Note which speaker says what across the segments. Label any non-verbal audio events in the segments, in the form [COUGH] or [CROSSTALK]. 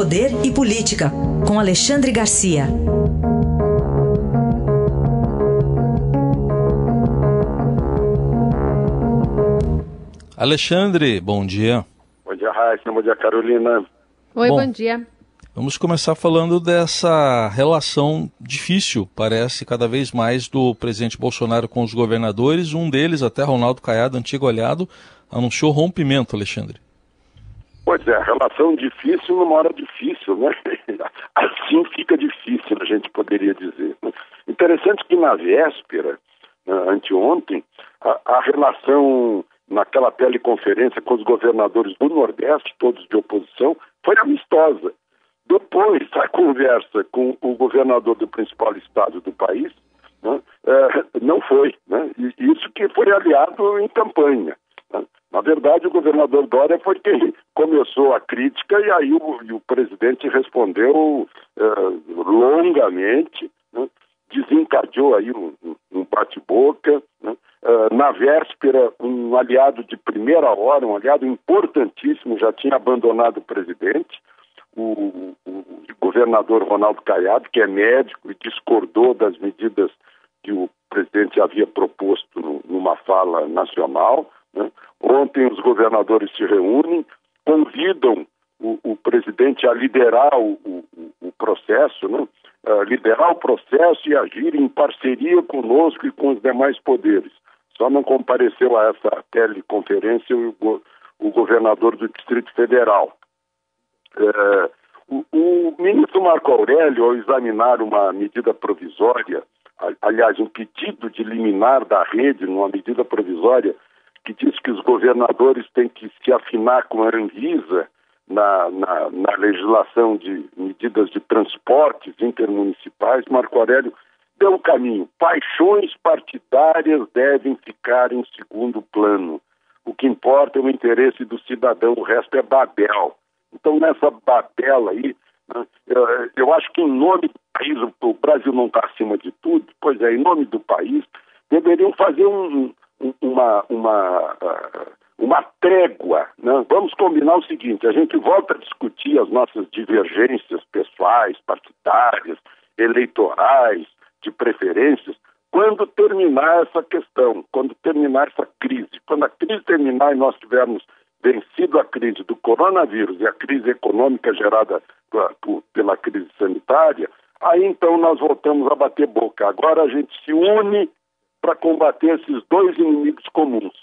Speaker 1: Poder e Política, com Alexandre Garcia.
Speaker 2: Alexandre, bom dia.
Speaker 3: Bom dia, Raíssa. Bom dia, Carolina.
Speaker 4: Oi, bom, bom dia.
Speaker 2: Vamos começar falando dessa relação difícil, parece, cada vez mais, do presidente Bolsonaro com os governadores. Um deles, até Ronaldo Caiado, antigo aliado, anunciou rompimento, Alexandre.
Speaker 3: Pois é, relação difícil numa hora difícil, né? [LAUGHS] Assim fica difícil, a gente poderia dizer. Interessante que na véspera, né, anteontem, a, a relação naquela teleconferência com os governadores do Nordeste, todos de oposição, foi amistosa. Depois, a conversa com o governador do principal estado do país né, é, não foi. Né? Isso que foi aliado em campanha. Na verdade, o governador Dória foi quem começou a crítica e aí o, e o presidente respondeu é, longamente, né? desencadeou aí um, um bate-boca. Né? Uh, na véspera, um aliado de primeira hora, um aliado importantíssimo, já tinha abandonado o presidente, o, o, governador Ronaldo Caiado, que é médico e discordou das medidas que o presidente havia proposto no, numa fala nacional. Né? Ontem os governadores se reúnem, convidam o, o presidente a liderar o, o processo, né? uh, liderar o processo e agir em parceria conosco e com os demais poderes. Só não compareceu a essa teleconferência o, o governador do Distrito Federal. É, o, o, ministro Marco Aurélio, ao examinar uma medida provisória, aliás, um pedido de liminar da rede, numa medida provisória, que diz que os governadores têm que se afinar com a Anvisa na, na, na legislação de medidas de transportes intermunicipais, Marco Aurélio deu o caminho. Paixões partidárias devem ficar em segundo plano. O que importa é o interesse do cidadão, o resto é Babel. Então, nessa batela aí, né, eu acho que em nome do país, o Brasil não está acima de tudo, pois é, em nome do país, deveriam fazer um, uma, uma, uh, uma trégua. Né? Vamos combinar o seguinte: a gente volta a discutir as nossas divergências pessoais, partidárias, eleitorais, de preferências, quando terminar essa questão, quando terminar essa crise. Quando a crise terminar e nós tivermos vencido a crise do coronavírus e a crise econômica gerada pela crise sanitária, aí então nós voltamos a bater boca. Agora a gente se une para combater esses dois inimigos comuns,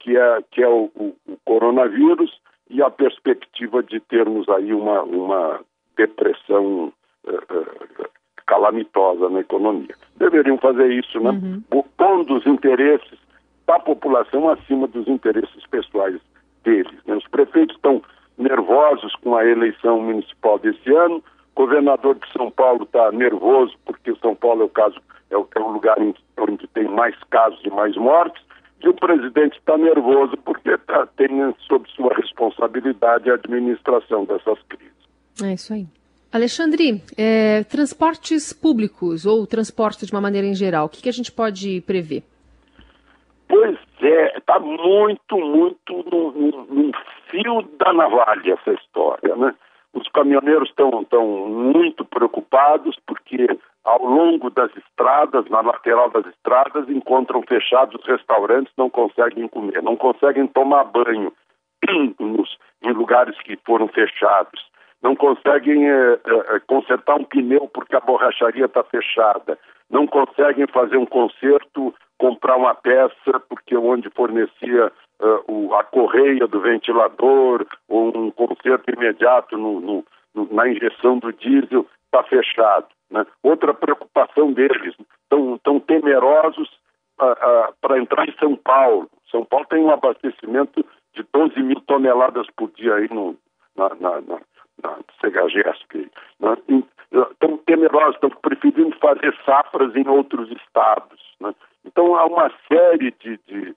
Speaker 3: que é, que é o, o, o, coronavírus e a perspectiva de termos aí uma, uma depressão uh, calamitosa na economia. Deveriam fazer isso, né? Uhum. Pondo os interesses da população acima dos interesses pessoais deles. Né? Os prefeitos estão nervosos com a eleição municipal desse ano, o governador de São Paulo está nervoso porque São Paulo é o caso é o, é o lugar em, onde tem mais casos e mais mortes, e o presidente está nervoso porque tá, tem sob sua responsabilidade a administração dessas crises.
Speaker 4: É isso aí. Alexandre, é, transportes públicos ou transporte de uma maneira em geral, o que, que a gente pode prever?
Speaker 3: Pois é, está muito, muito no, fio da navalha essa história, né? Os caminhoneiros estão tão muito preocupados porque ao longo das estradas, na lateral das estradas, encontram fechados os restaurantes, não conseguem comer, não conseguem tomar banho [CLEARS THROAT] nos, em lugares que foram fechados, não conseguem é, é, consertar um pneu porque a borracharia está fechada, não conseguem fazer um conserto comprar uma peça porque onde fornecia uh, o, a correia do ventilador ou um conserto imediato no, no, no, na injeção do diesel está fechado. Né? Outra preocupação deles, estão tão temerosos uh, uh, para entrar em São Paulo. São Paulo tem um abastecimento de 12 mil toneladas por dia aí no, na, na, na, na CHGESP. Né? Estão temerosos, estão preferindo fazer safras em outros estados. Né? Então há uma série de, de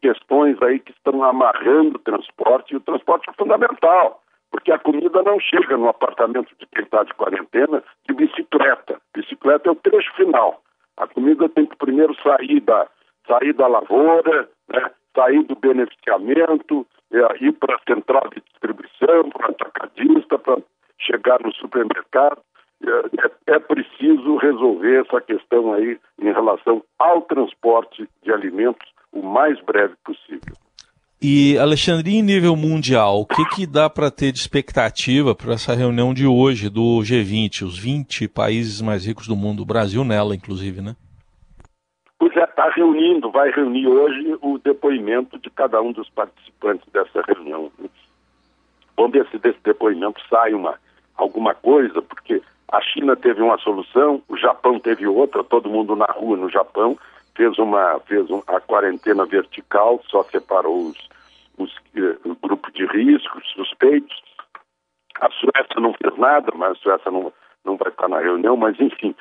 Speaker 3: questões aí que estão amarrando o transporte, e o transporte é fundamental, porque a comida não chega no apartamento de quem está de quarentena de bicicleta. Bicicleta é o trecho final. A comida tem que primeiro sair da, sair da lavoura, né, sair do beneficiamento, é, ir para a central de distribuição, para a atacadista, para chegar no supermercado, é, é preciso resolver essa questão aí em relação ao transporte de alimentos o mais breve possível.
Speaker 2: E, Alexandre, em nível mundial, o que, que dá para ter de expectativa para essa reunião de hoje do G20, os 20 países mais ricos do mundo, o Brasil nela, inclusive, né?
Speaker 3: Pois é, está reunindo, vai reunir hoje o depoimento de cada um dos participantes dessa reunião. Vamos ver se desse depoimento sai uma, alguma coisa, porque a China teve uma solução, o Japão teve outra, todo mundo na rua no Japão, fez uma fez um, a quarentena vertical, só separou os, os uh, o grupo de risco, suspeitos. A Suécia não fez nada, mas a Suécia não, não vai estar na reunião, mas enfim,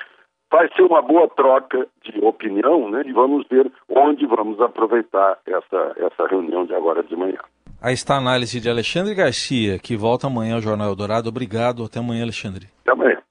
Speaker 3: vai ser uma boa troca de opinião, né? E vamos ver onde vamos aproveitar essa, essa reunião de agora de manhã.
Speaker 2: Aí está a análise de Alexandre Garcia, que volta amanhã ao Jornal Eldorado. Obrigado. Até amanhã, Alexandre.
Speaker 3: Até amanhã.